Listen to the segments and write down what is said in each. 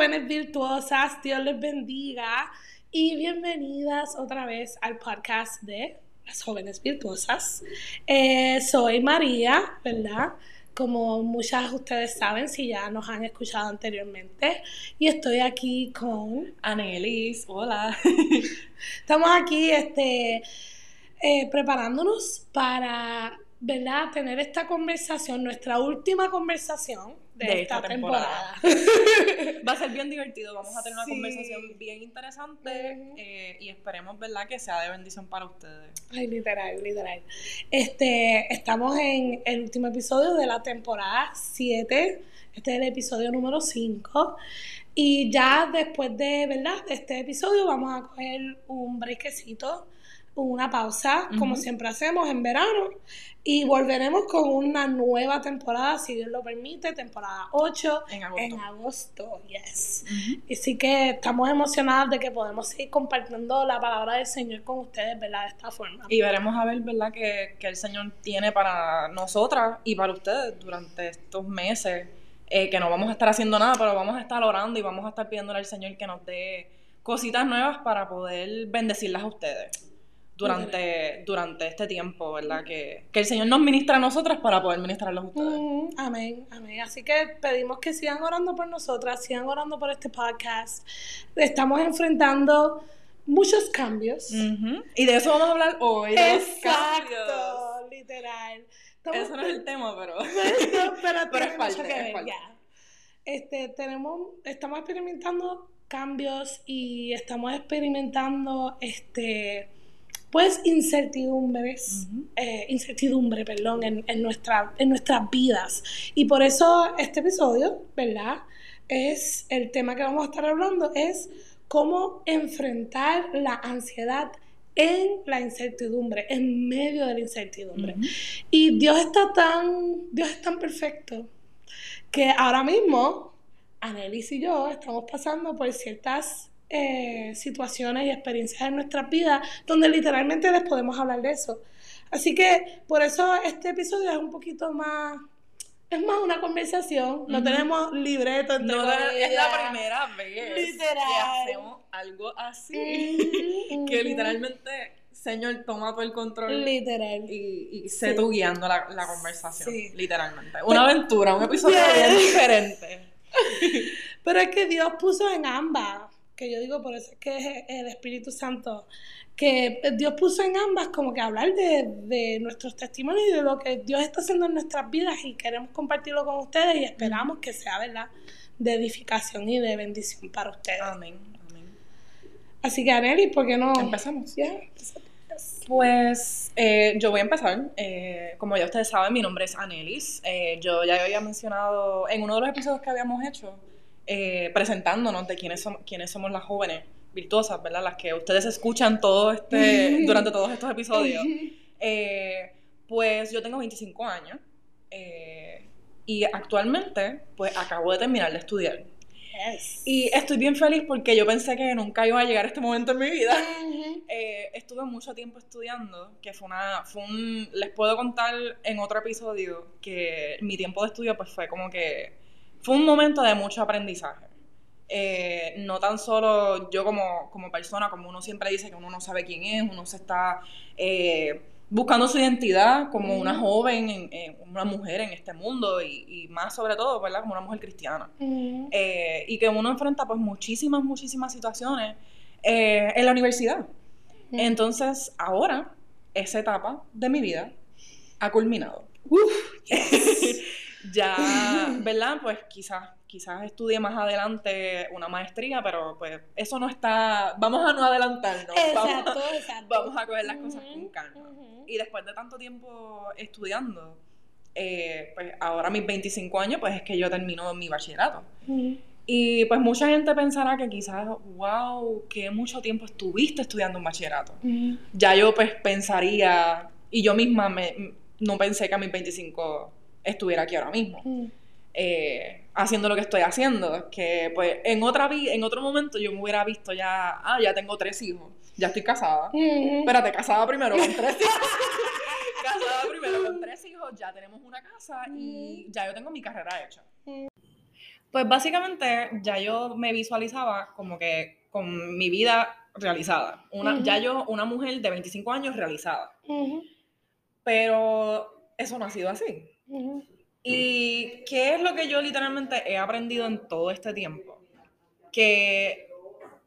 jóvenes virtuosas, Dios les bendiga y bienvenidas otra vez al podcast de las jóvenes virtuosas. Eh, soy María, ¿verdad? Como muchas de ustedes saben, si ya nos han escuchado anteriormente, y estoy aquí con Anelis, hola. Estamos aquí este, eh, preparándonos para ¿verdad? tener esta conversación, nuestra última conversación de, esta, temporada. Va a ser bien divertido, vamos a tener una conversación bien interesante eh, y esperemos, ¿verdad?, que sea de bendición para ustedes. Ay, literal, literal. Este, estamos en el último episodio de la temporada 7, este es el episodio número 5. Y ya después de, ¿verdad? de este episodio vamos a coger un brequecito una pausa, como siempre hacemos en verano, y volveremos con una nueva temporada, si Dios lo permite, temporada 8 en agosto. En agosto, yes. Y sí que estamos emocionados de que podemos seguir compartiendo la palabra del Señor con ustedes, ¿verdad? De esta forma. Y veremos a ver, ¿verdad? Que, que el Señor tiene para nosotras y para ustedes durante estos meses, eh, que no vamos a estar haciendo nada, pero vamos a estar orando y vamos a estar pidiéndole al Señor que nos dé cositas nuevas para poder bendecirlas a ustedes durante, durante este tiempo, ¿verdad? Que, el Señor nos ministra a nosotras para poder ministrarlos a ustedes. amén, amén. Así que pedimos que sigan orando por nosotras, sigan orando por este podcast. Estamos enfrentando muchos cambios. Y de eso vamos a hablar hoy. Exacto, literal. eso no es el tema, pero... pero, es parte, que Este, tenemos, estamos experimentando cambios y estamos experimentando este pues incertidumbres, eh, incertidumbre, perdón, en, en, nuestra, en nuestras vidas. Y por eso este episodio, ¿verdad? Es el tema que vamos a estar hablando, es cómo enfrentar la ansiedad en la incertidumbre, en medio de la incertidumbre. Y Dios está tan, Dios es tan perfecto que ahora mismo, Annelies y yo estamos pasando por ciertas eh, situaciones y experiencias en nuestras vidas donde literalmente les podemos hablar de eso. Así que por eso este episodio es un poquito más es más una conversación, no tenemos libreto entre No es la primera vez que hacemos algo así. que literalmente, Señor, toma todo el control. Literal. Y, y sé tú guiando la, la conversación. Literalmente. Una aventura, un episodio bien diferente. Pero es que Dios puso en ambas que yo digo, por eso es que es el Espíritu Santo, que Dios puso en ambas como que hablar de, nuestros testimonios y de lo que Dios está haciendo en nuestras vidas y queremos compartirlo con ustedes y esperamos que sea, ¿verdad?, de edificación y de bendición para ustedes. Amén, amén. Así que, Aneli, ¿por qué no? Empezamos. Pues eh, yo voy a empezar. Eh, como ya ustedes saben, mi nombre es Anelis. Eh, yo ya había mencionado en uno de los episodios que habíamos hecho eh, presentándonos de quiénes, somos, quiénes somos las jóvenes virtuosas, ¿verdad? Las que ustedes escuchan todo este, durante todos estos episodios. Eh, pues yo tengo 25 años eh, y actualmente pues acabo de terminar de estudiar. Y estoy bien feliz porque yo pensé que nunca iba a llegar este momento en mi vida. estuve mucho tiempo estudiando, que fue una, fue un, les puedo contar en otro episodio que mi tiempo de estudio pues fue como que fue un momento de mucho aprendizaje. Eh, no tan solo yo como, como, persona, como uno siempre dice que uno no sabe quién es, uno se está eh, buscando su identidad como una joven, una mujer en este mundo y, más sobre todo, ¿verdad? Como una mujer cristiana. Eh, y que uno enfrenta pues muchísimas, muchísimas situaciones en la universidad. Entonces, ahora, esa etapa de mi vida ha culminado. ya, ¿verdad? Pues quizás quizás estudie más adelante una maestría, pero pues eso no está, vamos a no adelantarnos, exacto, vamos, exacto. vamos a coger las cosas con calma. Y después de tanto tiempo estudiando, eh, pues ahora mis 25 años, pues es que yo termino mi bachillerato. Y pues mucha gente pensará que quizás, wow, que mucho tiempo estuviste estudiando un bachillerato. Ya yo pues pensaría, y yo misma me, no pensé que a mis 25 estuviera aquí ahora mismo. Mm. Eh, haciendo lo que estoy haciendo. Que pues en otra en otro momento yo me hubiera visto ya, ah, ya tengo tres hijos, ya estoy casada. Mm. Espérate, casada primero con tres hijos. casada primero con tres hijos, ya tenemos una casa y ya yo tengo mi carrera hecha. Pues básicamente ya yo me visualizaba como que con mi vida realizada. Una, Ya yo, una mujer de 25 años realizada. Pero eso no ha sido así. ¿Y qué es lo que yo literalmente he aprendido en todo este tiempo? Que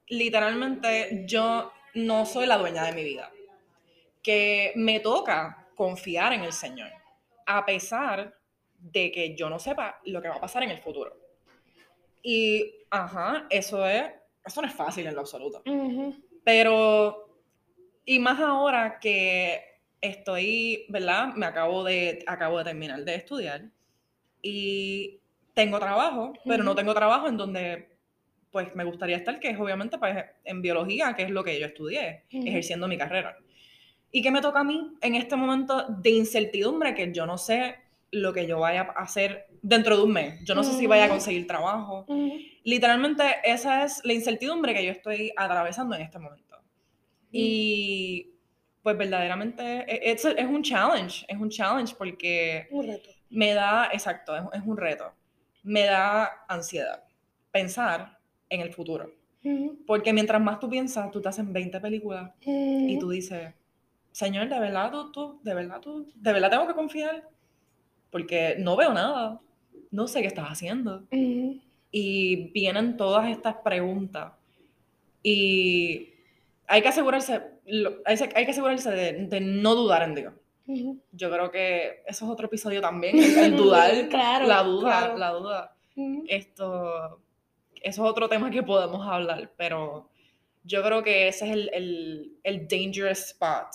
literalmente yo no soy la dueña de mi vida. Que me toca confiar en el Señor, a pesar de que yo no sepa lo que va a pasar en el futuro. Y, ajá, eso es, eso no es fácil en lo absoluto. Pero, y más ahora que estoy, ¿verdad? Me acabo de, acabo de terminar de estudiar y tengo trabajo, pero no tengo trabajo en donde pues me gustaría estar, que es obviamente pues, en biología, que es lo que yo estudié, ejerciendo mi carrera. ¿Y qué me toca a mí en este momento de incertidumbre que yo no sé lo que yo vaya a hacer dentro de un mes? Yo no sé si vaya a conseguir trabajo. Literalmente esa es la incertidumbre que yo estoy atravesando en este momento. Y pues verdaderamente e, es, es, un challenge, es un challenge porque... Un reto. Me da, exacto, es, es un reto. Me da ansiedad pensar en el futuro. Porque mientras más tú piensas, tú te haces 20 películas y tú dices, Señor, de verdad tú, de verdad tú, de verdad tengo que confiar. Porque no veo nada, no sé qué estás haciendo. Y vienen todas estas preguntas. Y hay que asegurarse, hay que asegurarse de, no dudar en Dios. Yo creo que eso es otro episodio también, el, dudar, la duda, la duda. Esto, eso es otro tema que podemos hablar, pero yo creo que ese es el, el, dangerous spot,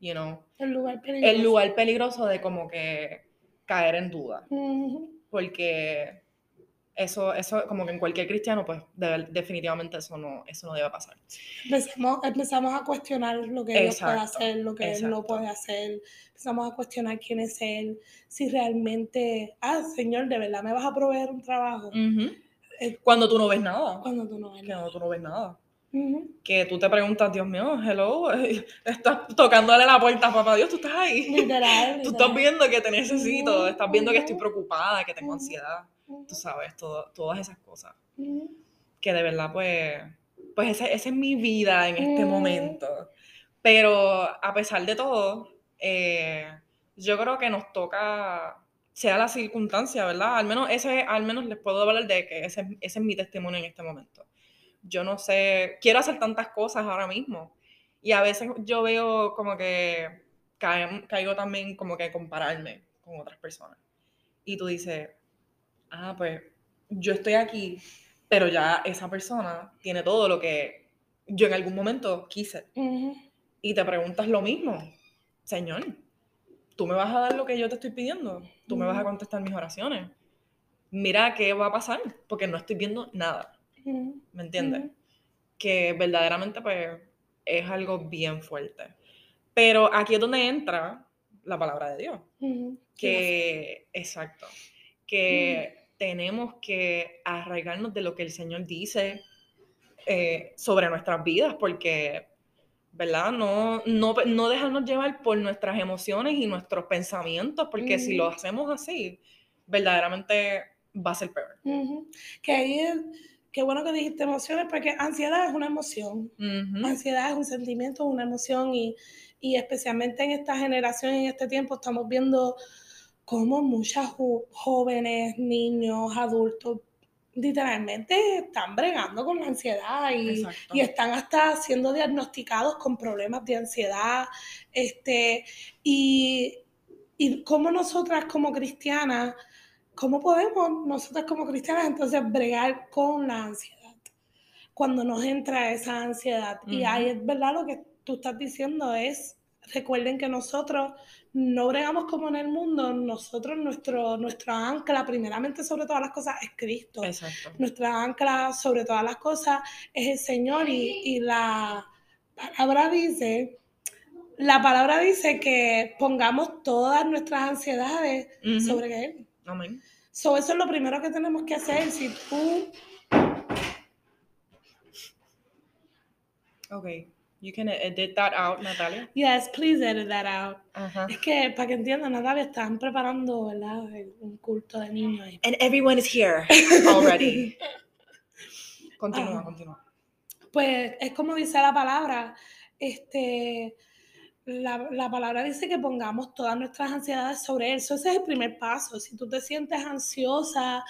you know. El lugar peligroso. El lugar peligroso de como que caer en duda. Porque eso, eso, como que en cualquier cristiano, pues definitivamente eso no, eso no debe pasar. Empezamos, empezamos a cuestionar lo que Dios puede hacer, lo que Él no puede hacer. Empezamos a cuestionar quién es Él, si realmente, ah, Señor, de verdad me vas a proveer un trabajo. Eh, cuando tú no ves nada. Cuando tú no ves nada. Cuando tú no ves nada. Que tú te preguntas, Dios mío, hello, estás tocándole la puerta, papá Dios, tú estás ahí. Literal. tú estás viendo que te necesito, estás viendo que estoy preocupada, que tengo ansiedad, tú sabes, todo, todas esas cosas. Que de verdad, pues, pues esa, esa es mi vida en este momento. Pero a pesar de todo, eh, yo creo que nos toca sea la circunstancia, ¿verdad? Al menos, ese, al menos les puedo hablar de que ese, ese es mi testimonio en este momento. Yo no sé, quiero hacer tantas cosas ahora mismo. Y a veces yo veo como que caigo también como que compararme con otras personas. Y tú dices, ah, pues yo estoy aquí, pero ya esa persona tiene todo lo que yo en algún momento quise. Y te preguntas lo mismo, Señor, tú me vas a dar lo que yo te estoy pidiendo, tú me vas a contestar mis oraciones. Mira qué va a pasar, porque no estoy viendo nada. ¿Me entiendes? Que verdaderamente pues es algo bien fuerte. Pero aquí es donde entra la palabra de Dios. Que, exacto, que tenemos que arraigarnos de lo que el Señor dice eh, sobre nuestras vidas, porque ¿verdad? No, no, no dejarnos llevar por nuestras emociones y nuestros pensamientos, porque si lo hacemos así, verdaderamente va a ser peor. Que ahí es, qué bueno que dijiste emociones, porque ansiedad es una emoción. Ansiedad es un sentimiento, una emoción, y, y, especialmente en esta generación, en este tiempo, estamos viendo cómo muchas jóvenes, niños, adultos literalmente están bregando con la ansiedad y, y, están hasta siendo diagnosticados con problemas de ansiedad. Este, y, y cómo nosotras como cristianas, cómo podemos nosotras como cristianas entonces bregar con la ansiedad cuando nos entra esa ansiedad. Y ahí es verdad lo que tú estás diciendo es recuerden que nosotros no bregamos como en el mundo, nosotros, nuestro, nuestra ancla, primeramente sobre todas las cosas, es Cristo. Exacto. Nuestra ancla sobre todas las cosas es el Señor y, la palabra dice, la palabra dice que pongamos todas nuestras ansiedades sobre Él. Amén. eso es lo primero que tenemos que hacer. Si tú... Ok. You can edit that out, Natalia. Yes, please edit that out. Es que, para que entiendan, Natalia, están preparando, ¿verdad? Un culto de niños. Ahí. And everyone is here already. continúa, ah. continúa. Pues es como dice la palabra, este, la, la, palabra dice que pongamos todas nuestras ansiedades sobre Él. Eso ese es el primer paso. Si tú te sientes ansiosa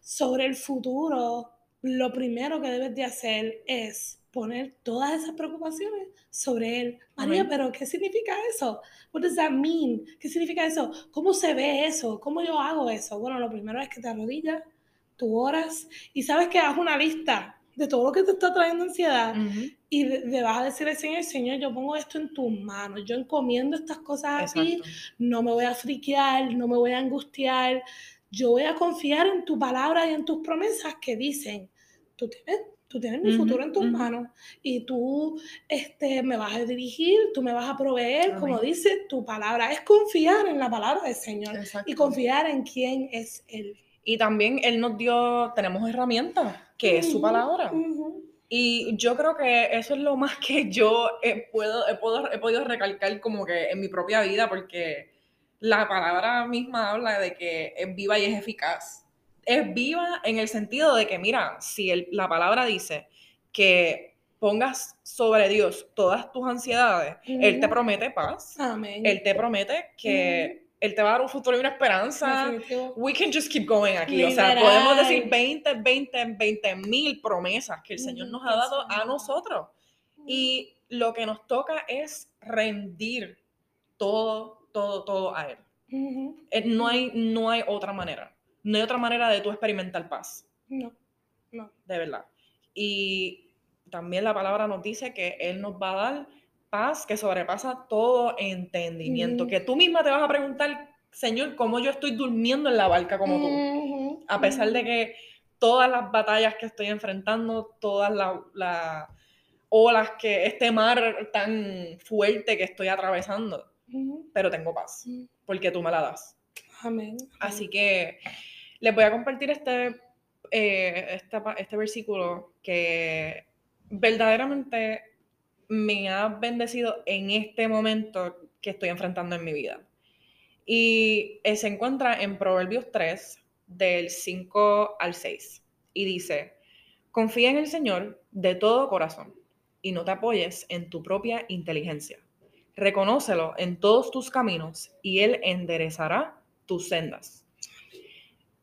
sobre el futuro, lo primero que debes de hacer es poner todas esas preocupaciones sobre él. María, pero ¿qué significa eso? What does that mean? ¿Qué significa eso? ¿Cómo se ve eso? ¿Cómo yo hago eso? Bueno, lo primero es que te arrodillas, tú oras y sabes que hagas una lista de todo lo que te está trayendo ansiedad y le vas a decir al Señor, Señor, yo pongo esto en tus manos, yo encomiendo estas cosas a ti, no me voy a friquear, no me voy a angustiar, yo voy a confiar en tu palabra y en tus promesas que dicen, tú tienes Tú tienes mi futuro en tus manos y tú este, me vas a dirigir, tú me vas a proveer, como dice tu palabra. Es confiar en la palabra del Señor y confiar en quién es Él. Y también Él nos dio, tenemos herramientas, que es su palabra. Y yo creo que eso es lo más que yo puedo, he, he podido recalcar como que en mi propia vida, porque la palabra misma habla de que es viva y es eficaz es viva en el sentido de que, mira, si la palabra dice que pongas sobre Dios todas tus ansiedades, Él te promete paz. Amén. Él te promete que Él te va a dar un futuro y una esperanza. We can just keep going aquí. O sea, podemos decir 20, 20, 20 mil promesas que el Señor nos ha dado a nosotros. Y lo que nos toca es rendir todo, todo, todo a Él. Eh, no, hay, no hay otra manera. No hay otra manera de tú experimentar paz. No, no. De verdad. Y también la palabra nos dice que Él nos va a dar paz que sobrepasa todo entendimiento. Que tú misma te vas a preguntar, Señor, ¿cómo yo estoy durmiendo en la barca como tú? A pesar de que todas las batallas que estoy enfrentando, todas las olas que este mar tan fuerte que estoy atravesando, pero tengo paz, porque tú me la das. Amén. Así que les voy a compartir este, eh, este, versículo que verdaderamente me ha bendecido en este momento que estoy enfrentando en mi vida. Y se encuentra en Proverbios 3, del 5 al 6. Y dice, confía en el Señor de todo corazón y no te apoyes en tu propia inteligencia. Reconócelo en todos tus caminos y Él enderezará tus sendas.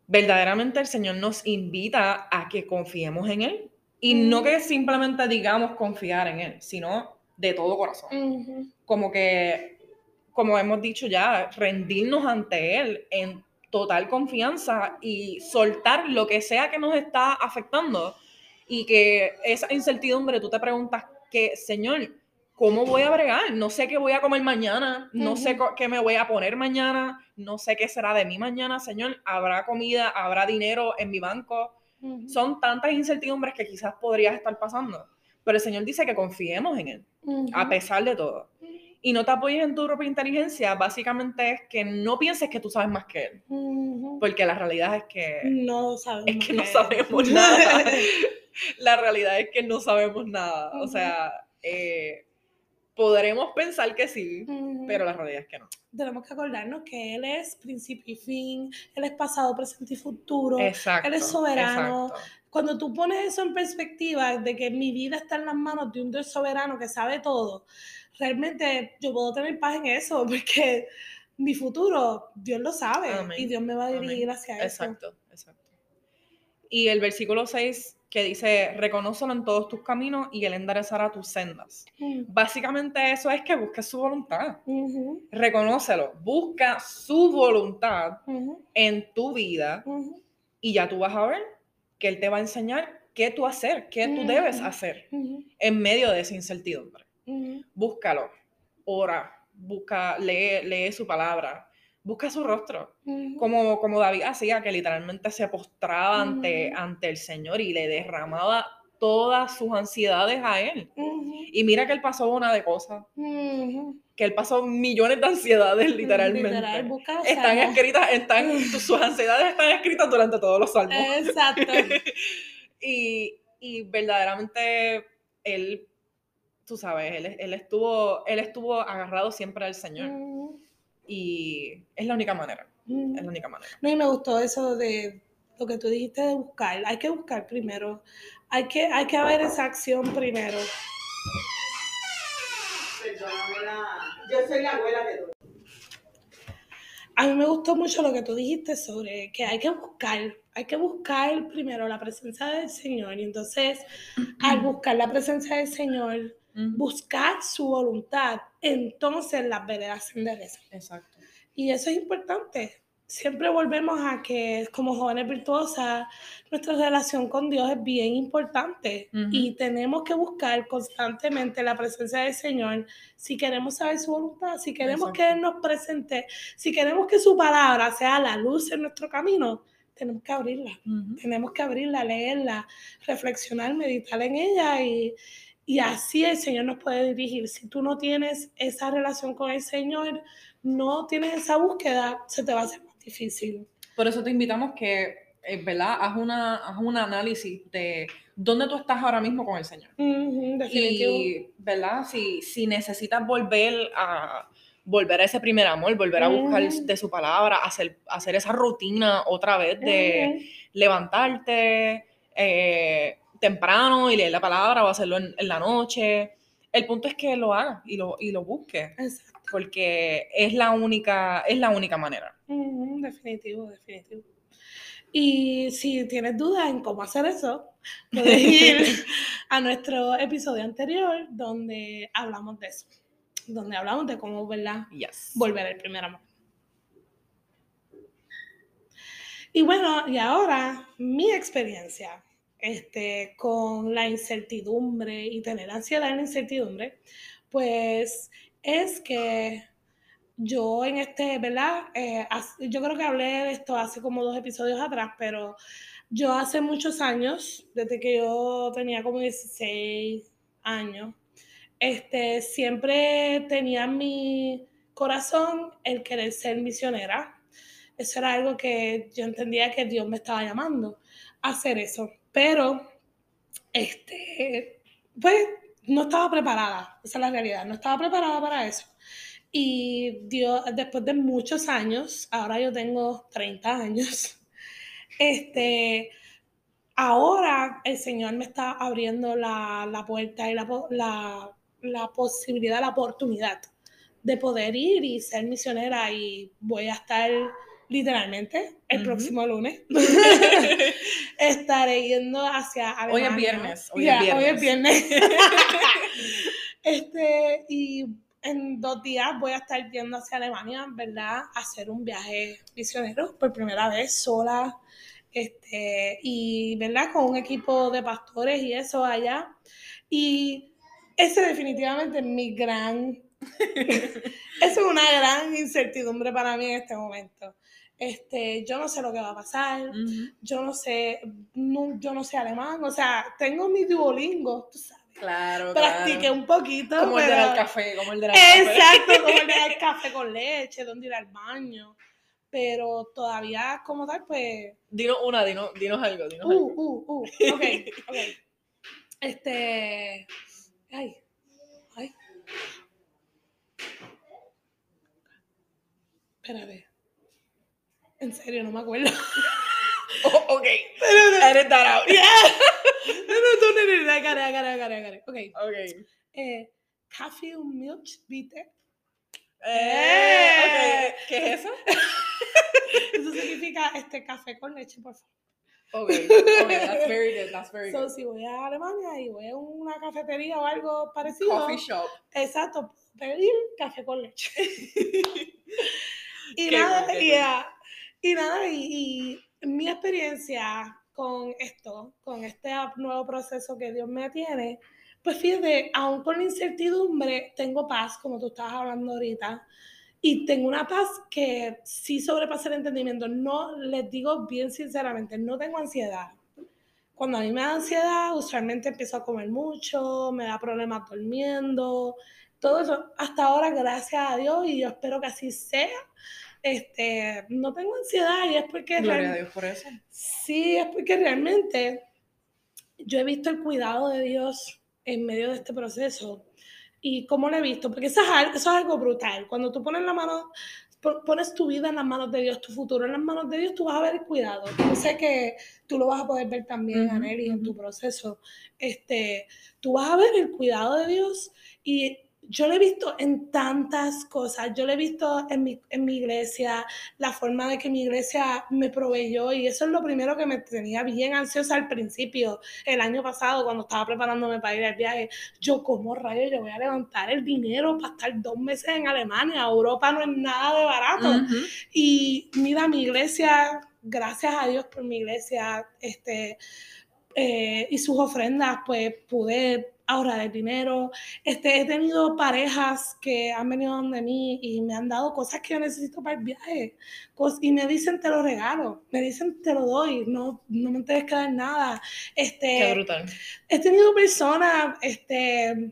Verdaderamente el Señor nos invita a que confiemos en Él y no que simplemente digamos confiar en Él, sino de todo corazón. Como que, como hemos dicho ya, rendirnos ante Él en total confianza y soltar lo que sea que nos está afectando y que esa incertidumbre tú te preguntas que, Señor, ¿cómo voy a bregar? No sé qué voy a comer mañana, no sé qué me voy a poner mañana, no sé qué será de mí mañana, Señor. ¿Habrá comida? ¿Habrá dinero en mi banco? Son tantas incertidumbres que quizás podrías estar pasando. Pero el Señor dice que confiemos en Él, a pesar de todo. Y no te apoyes en tu propia inteligencia, básicamente es que no pienses que tú sabes más que Él. Porque la realidad es que... No sabemos. Es que no sabemos nada. la realidad es que no sabemos nada. O sea, eh, podremos pensar que sí, pero la realidad es que no. Tenemos que acordarnos que Él es principio y fin, Él es pasado, presente y futuro, exacto, Él es soberano. Cuando tú pones eso en perspectiva de que mi vida está en las manos de un Dios soberano que sabe todo, realmente yo puedo tener paz en eso, porque mi futuro Dios lo sabe y Dios me va a dirigir hacia eso. Exacto, exacto. Y el versículo 6 que dice, reconócelo en todos tus caminos y él enderezará tus sendas. Mm. Básicamente eso es que busques su voluntad. Reconócelo, busca su voluntad en tu vida y ya tú vas a ver que él te va a enseñar qué tú hacer, qué tú debes hacer en medio de esa incertidumbre. Búscalo, ora, busca, lee, lee su palabra, busca su rostro, como, como David hacía, que literalmente se postraba ante, ante el Señor y le derramaba todas sus ansiedades a Él. Y mira que Él pasó una de cosas, que Él pasó millones de ansiedades literalmente. están escritas, están, sus ansiedades están escritas durante todos los salmos. Exacto. y, y verdaderamente Él tú sabes, él, él, estuvo, él estuvo agarrado siempre al Señor. Y es la única manera. Es la única manera. No, y me gustó eso de lo que tú dijiste de buscar. Hay que buscar primero. Hay que, hay que haber esa acción primero. Yo soy la abuela de A mí me gustó mucho lo que tú dijiste sobre que hay que buscar, hay que buscar primero la presencia del Señor y entonces al buscar la presencia del Señor, buscar su voluntad, entonces las veredas se enderezan. Exacto. Y eso es importante, siempre volvemos a que como jóvenes virtuosas, nuestra relación con Dios es bien importante y tenemos que buscar constantemente la presencia del Señor si queremos saber su voluntad, si queremos que Él nos presente, si queremos que su palabra sea la luz en nuestro camino. Tenemos que abrirla, tenemos que abrirla, leerla, reflexionar, meditar en ella y, y así el Señor nos puede dirigir. Si tú no tienes esa relación con el Señor, no tienes esa búsqueda, se te va a hacer difícil. Por eso te invitamos que, eh, ¿verdad? Haz, una, haz un análisis de dónde tú estás ahora mismo con el Señor. Y, ¿verdad? Si, si necesitas volver a volver a ese primer amor, volver a buscar de su palabra, hacer, hacer esa rutina otra vez de levantarte eh, temprano y leer la palabra o hacerlo en, la noche. El punto es que lo hagas y lo, y lo busques. Porque es la única, es la única manera definitivo, definitivo. Y si tienes dudas en cómo hacer eso, puedes ir a nuestro episodio anterior donde hablamos de eso. Donde hablamos de cómo ¿verdad? volver al primer amor. Y bueno, y ahora mi experiencia este, con la incertidumbre y tener ansiedad en la incertidumbre, pues es que yo en este, ¿verdad? Eh, yo creo que hablé de esto hace como dos episodios atrás, pero yo hace muchos años, desde que yo tenía como 16 años, este, siempre tenía en mi corazón el querer ser misionera. Eso era algo que yo entendía que Dios me estaba llamando a hacer eso. Pero, este, pues, no estaba preparada. Esa es la realidad. No estaba preparada para eso. Y Dios, después de muchos años, ahora yo tengo 30 años, este, ahora el Señor me está abriendo la, la puerta y la, la, la, posibilidad, la oportunidad de poder ir y ser misionera y voy a estar literalmente el próximo lunes. Estaré yendo hacia Alemania. Hoy es viernes. Hoy es viernes. Hoy es viernes. este, y en dos días voy a estar yendo hacia Alemania, ¿verdad? A hacer un viaje misionero por primera vez sola. Este, y, ¿verdad? Con un equipo de pastores y eso allá. Y ese definitivamente es mi gran... eso es una gran incertidumbre para mí en este momento. Este, yo no sé lo que va a pasar, yo no sé, yo no sé alemán, o sea, tengo mi Duolingo, tú sabes Claro, Practiqué un poquito. Como el de el café, como el de café. Exacto, como el del café con leche, donde ir al baño. Pero todavía, como tal, pues. Dinos una, dinos, dinos algo, dinos uh, algo. Uh, uh, ok, ok. Este. Ay, ay. Espérate. En serio, no me acuerdo. Oh, ok. Edit that out. Yeah. no, no, no, no, no, I got it, I got it, I got it, I got it. Ok. Ok. Eh, coffee milk. Eh, okay. ¿Qué es eso? eso significa este café con leche, por favor. Ok, ok, that's very good, that's very so, Si voy a Alemania y voy a una cafetería o algo parecido. Coffee shop. Exacto, pedir café con leche. y, nada, yeah, y, nada, y, y mi experiencia con esto, con este nuevo proceso que Dios me tiene, pues fíjate, aún con la incertidumbre, tengo paz, como tú estabas hablando ahorita, y tengo una paz que sí sobrepasa el entendimiento. No, les digo bien sinceramente, no tengo ansiedad. Cuando a mí me da ansiedad, usualmente empiezo a comer mucho, me da problemas durmiendo, todo eso. Hasta ahora, gracias a Dios, y yo espero que así sea, este, no tengo ansiedad y es porque... Gloria a Dios por eso. Sí, es porque realmente yo he visto el cuidado de Dios en medio de este proceso y cómo lo he visto, porque eso es, eso es algo brutal. Cuando tú pones la mano, pones tu vida en las manos de Dios, tu futuro en las manos de Dios, tú vas a ver el cuidado. Yo sé que tú lo vas a poder ver también, uh en tu proceso. Este, tú vas a ver el cuidado de Dios y yo lo he visto en tantas cosas. Yo lo he visto en mi, en mi iglesia, la forma de que mi iglesia me proveyó y eso es lo primero que me tenía bien ansiosa al principio, el año pasado, cuando estaba preparándome para ir al viaje. Yo, como rayo, yo voy a levantar el dinero para estar dos meses en Alemania? Europa no es nada de barato. Y mira, mi iglesia, gracias a Dios por mi iglesia, este, eh, y sus ofrendas, pues pude ahorrar dinero. Este, he tenido parejas que han venido donde mí y me han dado cosas que yo necesito para el viaje. y me dicen, te lo regalo. Me dicen, te lo doy. No, no me tienes que dar nada. Este, Qué brutal. He tenido personas este,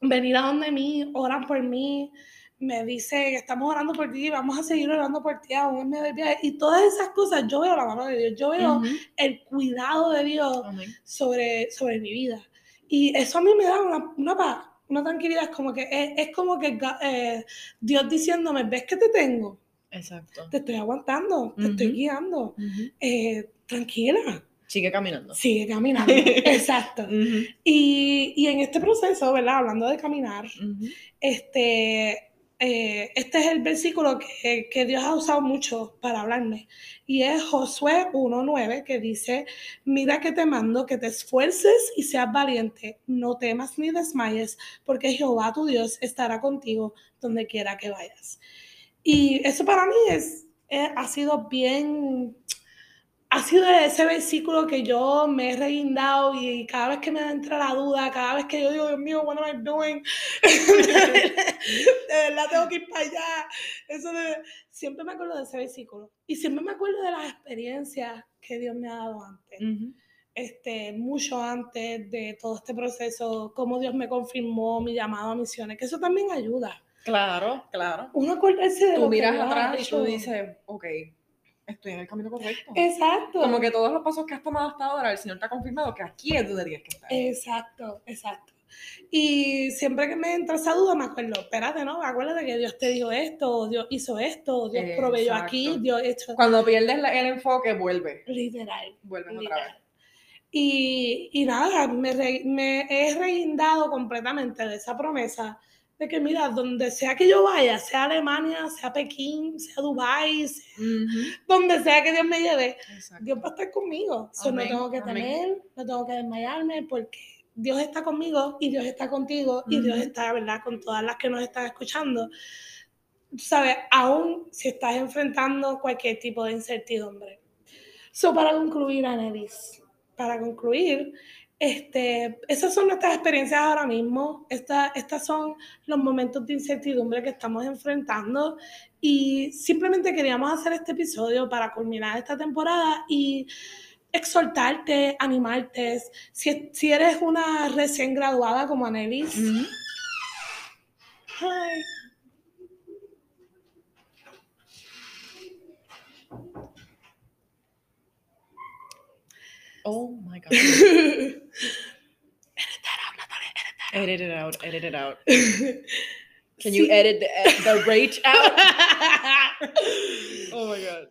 venir a donde mí, oran por mí me dice estamos orando por ti, vamos a seguir orando por ti aún en medio del viaje. Y todas esas cosas, yo veo la mano de Dios, yo veo el cuidado de Dios sobre, sobre mi vida. Y eso a mí me da una, una paz, una tranquilidad. Es como que, es, como que eh, Dios diciéndome, ¿ves que te tengo? Exacto. Te estoy aguantando, te estoy guiando. Eh, tranquila. Sigue caminando. Sigue caminando, exacto. y, y, en este proceso, ¿verdad? Hablando de caminar, este, eh, este es el versículo que, que, Dios ha usado mucho para hablarme. Y es Josué 1.9 que dice, mira que te mando que te esfuerces y seas valiente, no temas ni desmayes, porque Jehová tu Dios estará contigo donde quiera que vayas. Y eso para mí es, eh, ha sido bien ha sido ese versículo que yo me he reguindado y cada vez que me entra la duda, cada vez que yo digo, Dios mío, what am I doing? de verdad tengo que ir para allá. Eso Siempre me acuerdo de ese versículo. Y siempre me acuerdo de las experiencias que Dios me ha dado antes. este, mucho antes de todo este proceso, cómo Dios me confirmó mi llamado a misiones, que eso también ayuda. Claro, claro. Uno acordarse de Tú miras atrás y tú dices, ok, estoy en el camino correcto. Exacto. Como que todos los pasos que has tomado hasta ahora, el Señor te ha confirmado que aquí es donde tienes que estar. Exacto, exacto. Y siempre que me entra esa duda, me acuerdo, espérate, ¿no? Acuérdate que Dios te dijo esto, Dios hizo esto, Dios proveyó aquí, Dios hecho. Cuando pierdes el enfoque, vuelve. Literal. Vuelve otra vez. Y, y nada, me, me he reindado completamente de esa promesa de que mira, donde sea que yo vaya, sea Alemania, sea Pekín, sea Dubái, donde sea que Dios me lleve, Dios va a estar conmigo. no tengo que temer, no tengo que desmayarme, porque Dios está conmigo y Dios está contigo y Dios está, ¿verdad?, con todas las que nos están escuchando. Sabes, aún si estás enfrentando cualquier tipo de incertidumbre. So, para concluir, Anelis, para concluir, este, esas son nuestras experiencias ahora mismo, Esta, estas son los momentos de incertidumbre que estamos enfrentando. Y simplemente queríamos hacer este episodio para culminar esta temporada y exhortarte, animarte. Si, si eres una recién graduada como Anelis, Oh my god. edit that out, Natalia. Edit it out. Edit it out. Can you edit the, the rage out? oh my god.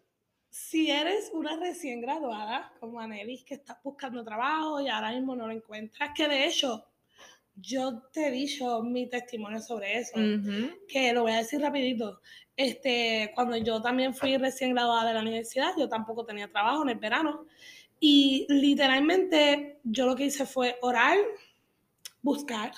Si eres una recién graduada, como Anelis, que estás buscando trabajo y ahora mismo no lo encuentras, que de hecho yo te he dicho mi testimonio sobre eso, que lo voy a decir rapidito. Este, cuando yo también fui recién graduada de la universidad, yo tampoco tenía trabajo en el verano y literalmente yo lo que hice fue orar, buscar,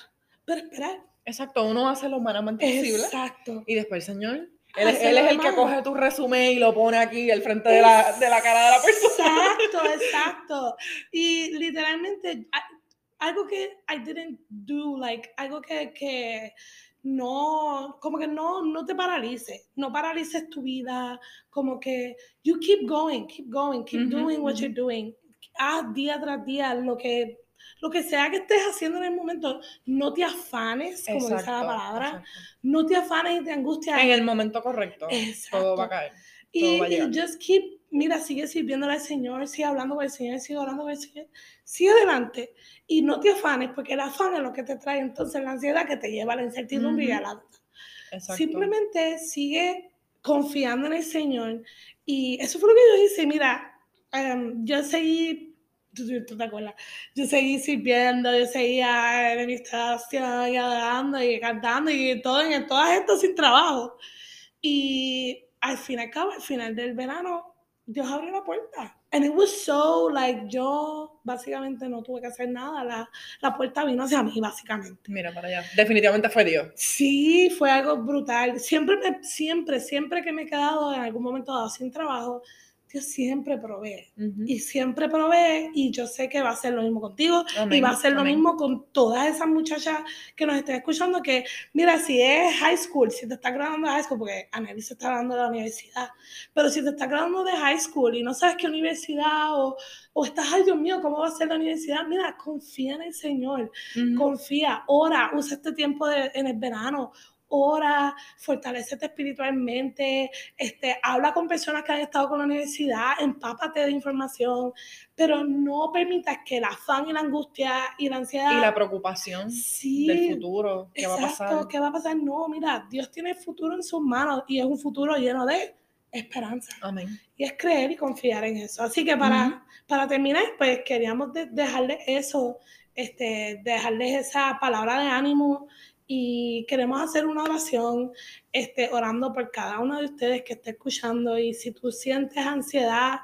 pero esperar. Exacto, uno hace lo humanamente posible. Exacto. Y después el Señor. Él, es el que coge tu resumen y lo pone aquí al frente de la, de la cara de la persona. Exacto, exacto. Y literalmente, algo que I didn't do, like, algo que, que no, como que no, no te paralices, no paralices tu vida, como que you keep going, keep going, keep doing what you're doing. Haz día tras día lo que, lo que sea que estés haciendo en el momento, no te afanes, como dice la palabra, no te afanes y te angustias. En el momento correcto, todo va a caer. y, just keep mira, sigue sirviéndole al Señor, sigue hablando con el Señor, sigue hablando con el Señor, sigue adelante y no te afanes, porque el afán es lo que te trae entonces la ansiedad que te lleva a la incertidumbre y a la duda. Simplemente sigue confiando en el Señor y eso fue lo que yo hice, mira, em, yo seguí, tú, te acuerdas, yo seguí sirviendo, yo seguía en mi estación y adorando y cantando y todo en todas esto sin trabajo. Y al fin y al cabo, al final del verano, Dios abrió la puerta. And it was so, like, yo básicamente no tuve que hacer nada. La, la puerta vino hacia mí, básicamente. Mira para allá. Definitivamente fue Dios. Sí, fue algo brutal. Siempre, siempre, siempre que me he quedado en algún momento dado sin trabajo, Dios siempre provee. Y siempre provee. Y yo sé que va a ser lo mismo contigo. y va a ser lo mismo con todas esas muchachas que nos estén escuchando. Que, mira, si es high school, si te estás graduando de high school, porque Anneli se está graduando de la universidad. Pero si te estás graduando de high school y no sabes qué universidad o, o estás, ay Dios mío, ¿cómo va a ser la universidad? Mira, confía en el Señor. Confía, ora, usa este tiempo en el verano ora, fortalecete espiritualmente, este, habla con personas que han estado con la universidad, empápate de información, pero no permitas que el afán y la angustia y la ansiedad... Y la preocupación del futuro, ¿qué va a pasar? ¿qué va a pasar? No, mira, Dios tiene el futuro en sus manos y es un futuro lleno de esperanza. Amén. Y es creer y confiar en eso. Así que para, para terminar, pues queríamos dejarles eso, este, dejarles esa palabra de ánimo y queremos hacer una oración este, orando por cada uno de ustedes que esté escuchando y si tú sientes ansiedad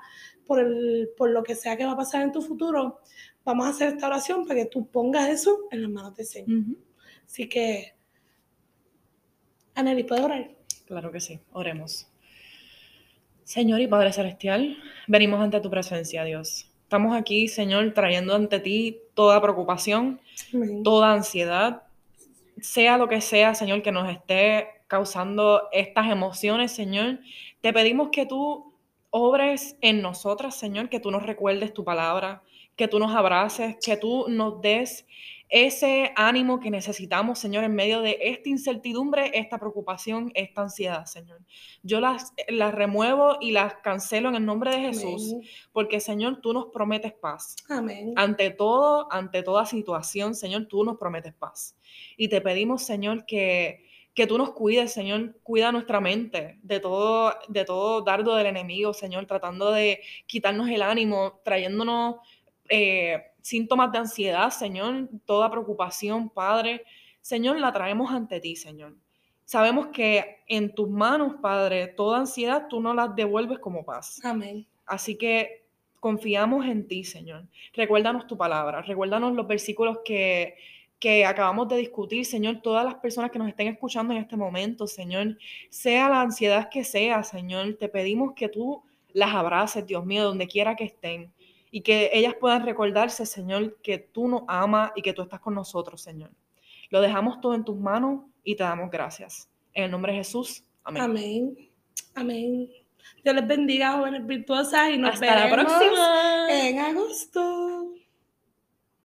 por, el, por lo que sea que va a pasar en tu futuro, vamos a hacer esta oración para que tú pongas eso en las manos del Señor. Así que, Aneli, ¿puedes orar? Claro que sí, oremos. Señor y Padre Celestial, venimos ante tu presencia, Dios. Estamos aquí, Señor, trayendo ante ti toda preocupación, toda ansiedad, sea lo que sea, Señor, que nos esté causando estas emociones, Señor, te pedimos que tú obres en nosotras, Señor, que tú nos recuerdes tu palabra, que tú nos abraces, que tú nos des ese ánimo que necesitamos, Señor, en medio de esta incertidumbre, esta preocupación, esta ansiedad, Señor. Yo las, las remuevo y las cancelo en el nombre de Jesús, porque, Señor, tú nos prometes paz. Amén. Ante todo, ante toda situación, Señor, tú nos prometes paz. Y te pedimos, Señor, que, que tú nos cuides, Señor, cuida nuestra mente de todo, de todo dardo del enemigo, Señor, tratando de quitarnos el ánimo, trayéndonos eh, síntomas de ansiedad, Señor, toda preocupación, Padre. Señor, la traemos ante ti, Señor. Sabemos que en tus manos, Padre, toda ansiedad tú no la devuelves como paz. Amén. Así que confiamos en ti, Señor. Recuérdanos tu palabra, recuérdanos los versículos que, que acabamos de discutir, Señor, todas las personas que nos estén escuchando en este momento, Señor, sea la ansiedad que sea, Señor, te pedimos que tú las abraces, Dios mío, donde quiera que estén y que ellas puedan recordarse, Señor, que tú nos amas y que tú estás con nosotros, Señor. Lo dejamos todo en tus manos y te damos gracias. En el nombre de Jesús. Amén. Amén. Amén. Dios les bendiga, jóvenes virtuosas, y nos Hasta vemos la próxima. en agosto.